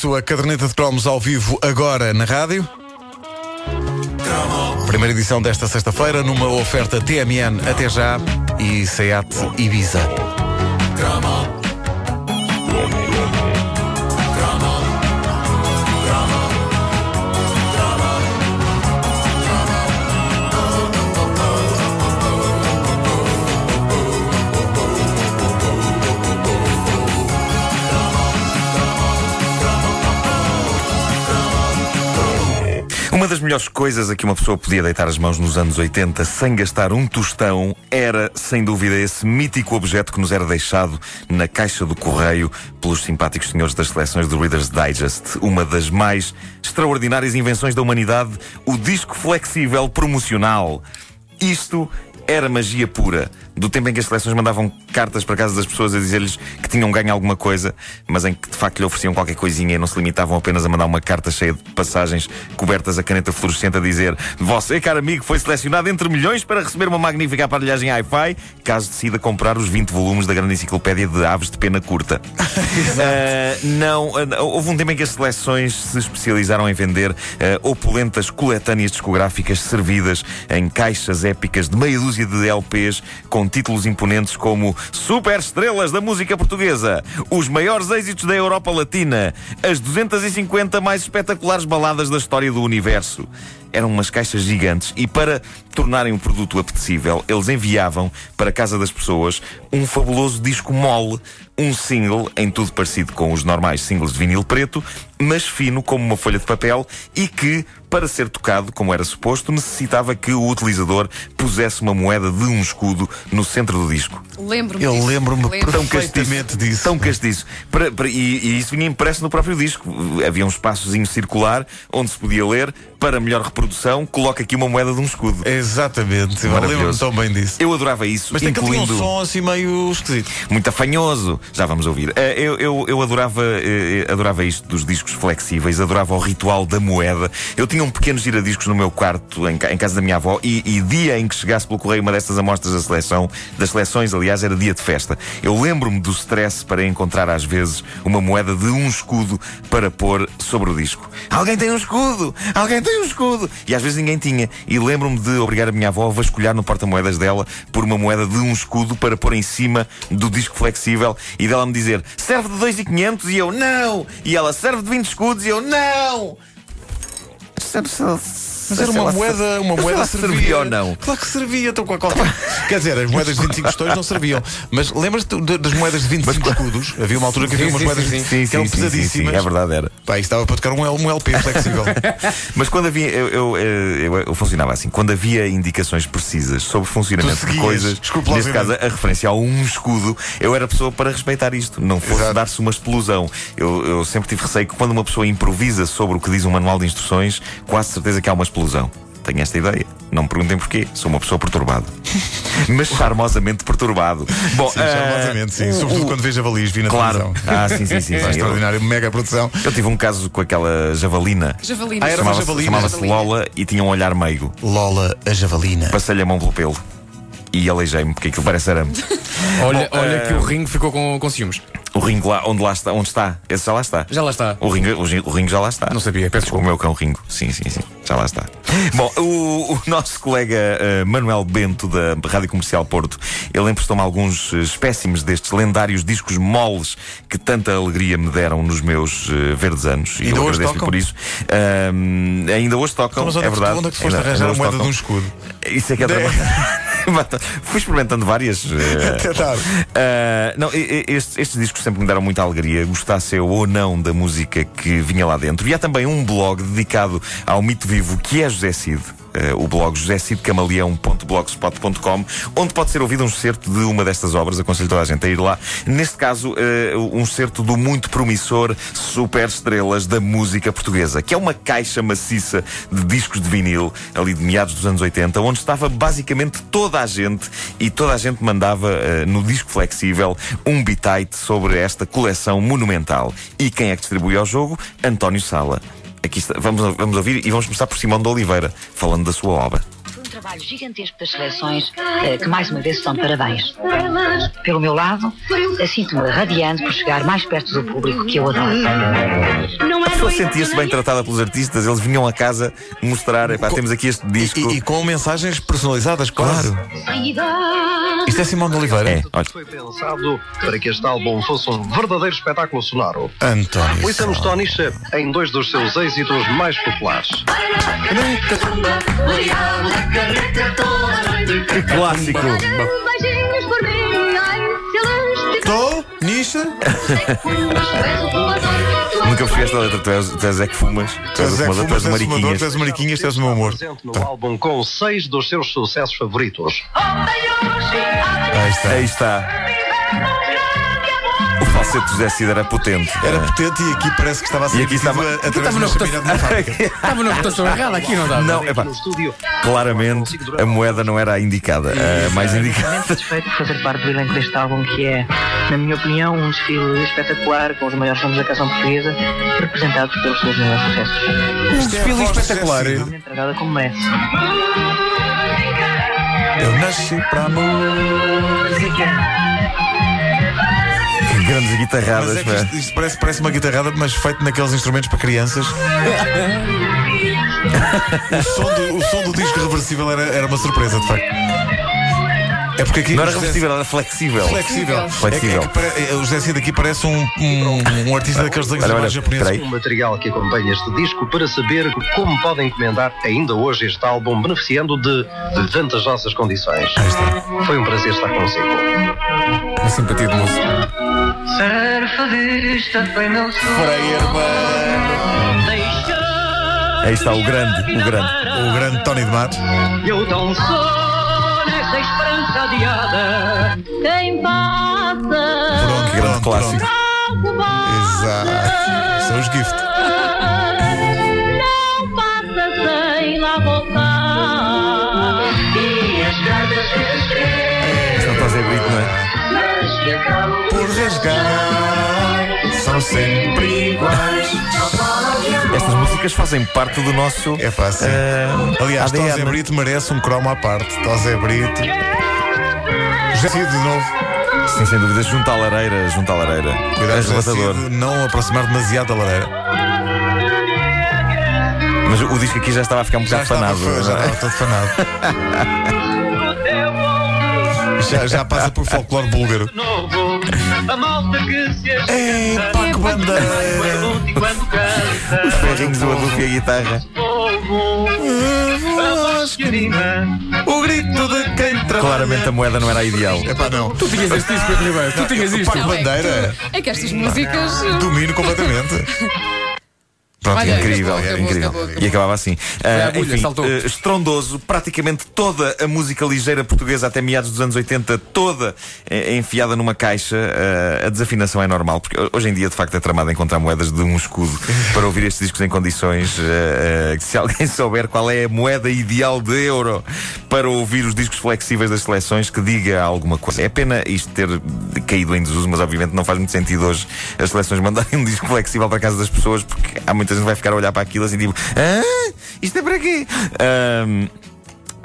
Sua caderneta de cromos ao vivo agora na rádio. Primeira edição desta sexta-feira numa oferta TMN até já e SEAT Ibiza. Melhores coisas a que uma pessoa podia deitar as mãos nos anos 80 sem gastar um tostão era, sem dúvida, esse mítico objeto que nos era deixado na caixa do correio pelos simpáticos senhores das seleções do Reader's Digest. Uma das mais extraordinárias invenções da humanidade, o disco flexível promocional. Isto era magia pura. Do tempo em que as seleções mandavam cartas para casa das pessoas a dizer-lhes que tinham ganho alguma coisa, mas em que de facto lhe ofereciam qualquer coisinha e não se limitavam apenas a mandar uma carta cheia de passagens cobertas a caneta fluorescente a dizer Você, caro amigo, foi selecionado entre milhões para receber uma magnífica aparelhagem Hi-Fi, caso decida comprar os 20 volumes da grande enciclopédia de aves de pena curta. uh, não, uh, houve um tempo em que as seleções se especializaram em vender uh, opulentas coletâneas discográficas servidas em caixas épicas de meia dúzia de LPs com títulos imponentes como Super Estrelas da Música Portuguesa, os maiores êxitos da Europa Latina, as 250 mais espetaculares baladas da história do universo. Eram umas caixas gigantes e para tornarem o produto apetecível, eles enviavam para a casa das pessoas um fabuloso disco mole, um single, em tudo parecido com os normais singles de vinil preto, mas fino como uma folha de papel e que, para ser tocado, como era suposto, necessitava que o utilizador pusesse uma moeda de um escudo no centro do disco. Lembro-me Eu lembro-me Lembro. Perfeitamente castiço. disso. Tão castiço. Para- para- e, e isso vinha impresso no próprio disco. Havia um espaçozinho circular onde se podia ler. Para melhor reprodução, coloca aqui uma moeda de um escudo. Exatamente, lembro-me Maravilhoso. tão bem disso. Eu adorava isso, Mas tem que ter um incluindo som assim meio esquisito. muito afanhoso. Já vamos ouvir. Eh, Eu, eu, eu adorava, eh, adorava isto dos discos flexíveis, adorava o ritual da moeda. Eu tinha um pequeno giradiscos no meu quarto, em casa da minha avó, e, e dia em que chegasse pelo correio uma destas amostras da seleção, das seleções, aliás, era dia de festa. Eu lembro-me do stress para encontrar às vezes uma moeda de um escudo para pôr sobre o disco. Alguém tem um escudo! Alguém tem um escudo! E às vezes ninguém tinha. E lembro-me de obrigar a minha avó a vasculhar no porta-moedas dela por uma moeda de um escudo para pôr em cima do disco flexível e dela me dizer serve de 2,500 e eu não! E ela serve de 20 escudos e eu não! Mas era uma moeda, uma moeda servia. servia ou não? Claro que servia, então qual- qual- Quer dizer, as moedas de 25 questões não serviam. Mas lembras-te das moedas de 25 escudos? Havia uma altura que havia Sim, umas sim, moedas sim, que eram pesadíssimas. é verdade, era. Pá, isso dava para tocar um, um LP flexível. Mas quando havia. Eu, eu, eh, eu- eu funcionava assim. Quando havia indicações precisas sobre o funcionamento de coisas, neste caso a referência a um escudo, eu era pessoa para respeitar isto. Não fosse dar-se uma explosão. Eu, eu sempre tive receio que quando uma pessoa improvisa sobre o que diz um manual de instruções, quase certeza que há uma explosão. Tenho esta ideia. Não me perguntem porquê. Sou uma pessoa perturbada. Mas charmosamente perturbado. Bom, Sim, eh, charmosamente, sim. o- Sobretudo o- quando vejo javalis, vi na Claro. televisão. Ah, sim, sim, sim. Sim. Extraordinário, mega produção. Eu tive um caso com aquela javalina. Javalina. Ah, era uma Chamava-se javalina. chamava-se Javalina. Lola e tinha um olhar meigo. Lola, a javalina. Passei-lhe a mão pelo pelo. E aleijei-me, porque aquilo parece arame. Olha, Bom, olha eh, que o ringue ficou com, com ciúmes. O ringo lá, onde lá está, onde está? Esse já lá está. Já lá está. O ringo, o, o ringo já lá está. Não sabia, peço O desculpa. meu cão ringo. Sim, sim, sim. Já lá está. Bom, o, o nosso colega eh, Manuel Bento, da Rádio Comercial Porto, ele emprestou-me alguns eh, espécimes destes lendários discos moles que tanta alegria me deram nos meus eh, verdes anos. E Ainda eu agradeço-lhe por isso. Ahm, ainda hoje tocam, Então, mas onde é é verdade. onde é que tu foste Ainda- arranjar a moeda de tocam. um escudo? Isso é que é coisa. Fui experimentando várias. Tentar. ah, não, estes, estes discos sempre me deram muita alegria, gostasse eu ou não da música que vinha lá dentro. E há também um blog dedicado ao mito vivo que é José Cid. Eh, o blog josécidcamaleão.blogspot.com, onde pode ser ouvido um excerto de uma destas obras, aconselho toda a gente a ir lá. Neste caso, eh, um excerto do muito promissor Super Estrelas da Música Portuguesa, que é uma caixa maciça de discos de vinil, ali de meados dos anos 80, onde estava basicamente toda a gente e toda a gente mandava eh, no disco flexível um bitite sobre esta coleção monumental. E quem é que distribui ao jogo? António Sala. Aqui está, vamos, vamos ouvir e vamos começar por Simão de Oliveira, falando da sua obra. Trabalho gigantesco das seleções, eh, que mais uma vez são de parabéns. Pelo meu lado, eh, sinto-me radiante por chegar mais perto do público que eu adoro. A pessoa sentia-se bem tratada pelos artistas, eles vinham a casa mostrar, epá, temos aqui este disco. E, e com mensagens personalizadas, claro. Isto é Simão de Oliveira. É, olha. Foi pensado para que este álbum fosse um verdadeiro espetáculo sonoro. António. Ouçamos Tony Shep em dois dos seus êxitos mais populares. Que clássico! Beijinhos por mim, ai, se eles Estou, Nisha. Nunca percebi esta letra, tu és, tu és é que fumas, tu és Tu és fumador, tu és o mariquinhas. tu és o mariquinhas, tu és o meu amor. Presente no álbum com seis dos seus sucessos favoritos. Aí está. Aí está. Falsete de José Cid era potente. Era potente e aqui parece que estava a ser E aqui estava- a- através de Estava uma chaminé de uma fábrica. Estava na rotação errada aqui, não estava? Não, No estúdio, claramente a moeda não era a indicada. A mais indicada. Muito satisfeito por fazer parte do elenco deste álbum, que é, na minha opinião, um desfile espetacular com os maiores nomes da canção portuguesa, representados pelos seus maiores sucessos. Um desfile espetacular. Uma entregada como merece. Eu nasci para a música. Grandes Mas guitarradas. é que isto, isto parece, parece uma guitarrada, mas feito naqueles instrumentos para crianças. o, som do, o som do disco reversível era, era uma surpresa, de facto. É porque aqui Não era reversível, era flexível. Flexível. Flexível. É que- é que o José Cid aqui parece um, um, um artista daqueles desenhos Olha, japoneses. um material que acompanha este disco para saber como podem encomendar ainda hoje este álbum beneficiando de vantajosas condições. Foi um prazer estar consigo. Uma simpatia de música. Ser feliz foi meu sonho. Aí está o grande, o grande. O grande Tony de Matos. Eu tão sou nessa esperança adiada. Quem passa, Pronto, grande pronto, clássico. pronto. Exato. São os gift. que acabam Por rasgar, são sempre iguais. Estas músicas fazem parte do nosso. É fácil. eh, Aliás, ADN. Tosé Brito merece um cromo à parte. Tosé Brito. José Cid de novo. Sim, sem dúvida, junto à lareira, junto à lareira. Cuidado, Arrebatador. Não aproximar demasiado da lareira. Mas o disco aqui já estava a ficar um Já bocado fanado. já estava todo fanado. já, já passa por folclore búlgaro. Novo, a malta que se Ei, pá, que bandeira! Os ferrinhos do adulto e a guitarra. O grito de quem trabalha. Claramente a moeda não era a ideal. Epá, não. Tu tinhas disco, Pedro Ribeiro. Tu tinhas isto. Pá, que bandeira! É que estas músicas. Domino completamente. Pronto, Olha, Incrível, acabou, acabou, incrível. acabou. E acabava assim. agulha, enfim, eh, estrondoso, praticamente toda a música ligeira portuguesa até meados dos anos 80, toda eh, enfiada numa caixa. Ah, a desafinação é normal, porque hoje em dia, de facto, é tramado encontrar moedas de um escudo para ouvir estes discos em condições. se alguém souber qual é a moeda ideal de euro para ouvir os discos flexíveis das seleções, que diga alguma coisa. É pena isto ter caído em desuso, mas obviamente não faz muito sentido hoje as seleções mandarem um disco flexível para a casa das pessoas, porque há muita gente que vai ficar a olhar para aquilo assim, tipo, ah, isto é para quê? Ahm,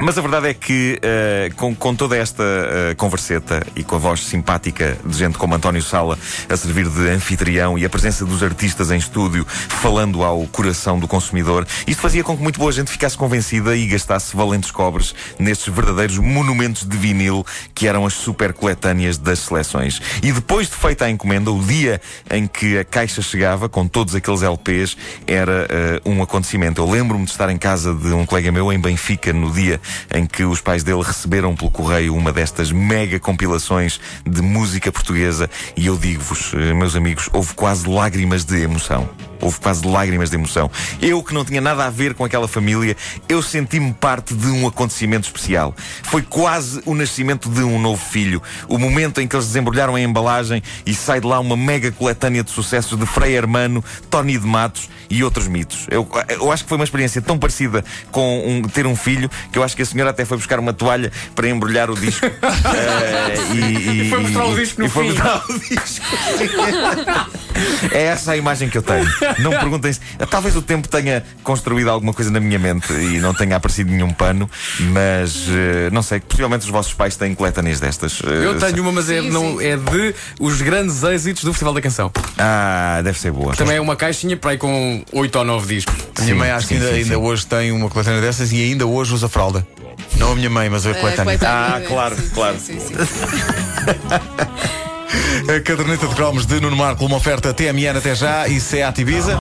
mas a verdade é que, eh, com, com toda esta eh, converseta e com a voz simpática de gente como António Sala a servir de anfitrião e a presença dos artistas em estúdio falando ao coração do consumidor, isto fazia com que muito boa gente ficasse convencida e gastasse valentes cobres nestes verdadeiros monumentos de vinil que eram as super coletâneas das seleções. E depois de feita a encomenda, o dia em que a caixa chegava com todos aqueles LPs era eh, um acontecimento. Eu lembro-me de estar em casa de um colega meu em Benfica no dia em que os pais dele receberam pelo correio uma destas mega compilações de música portuguesa e eu digo-vos, eh, meus amigos, houve quase lágrimas de emoção. Houve quase lágrimas de emoção. Eu, que não tinha nada a ver com aquela família, eu senti-me parte de um acontecimento especial. Foi quase o nascimento de um novo filho. O momento em que eles desembrulharam a embalagem e sai de lá uma mega coletânea de sucessos de Frei Hermano, Tony de Matos e outros mitos. Eu, eu acho que foi uma experiência tão parecida com um- ter um filho que eu acho que a senhora até foi buscar uma toalha para embrulhar o disco. Eh, e, E foi mostrar o disco no e foi fim. mostrar o disco. é essa a imagem que eu tenho. Não me perguntem se. Talvez o tempo tenha construído alguma coisa na minha mente e não tenha aparecido nenhum pano, mas eh, não sei, possivelmente os vossos pais têm coletâneas destas. Eh, Eu tenho uma, mas é, Sim, não, sim. é de os grandes êxitos do Festival da Canção. Ah, deve ser boa. Também é uma caixinha para aí com 8 ou 9 discos. A minha Sim, mãe acho que sim, ainda, sim, ainda sim. hoje tem uma coletânea dessas e ainda hoje usa fralda. Não a minha mãe, mas a Eh, coletânea. Ah, claro, sim, claro. Sim, sim, sim. A caderneta de cromos de Nuno Marco, uma oferta TMN até já e Seat Ibiza.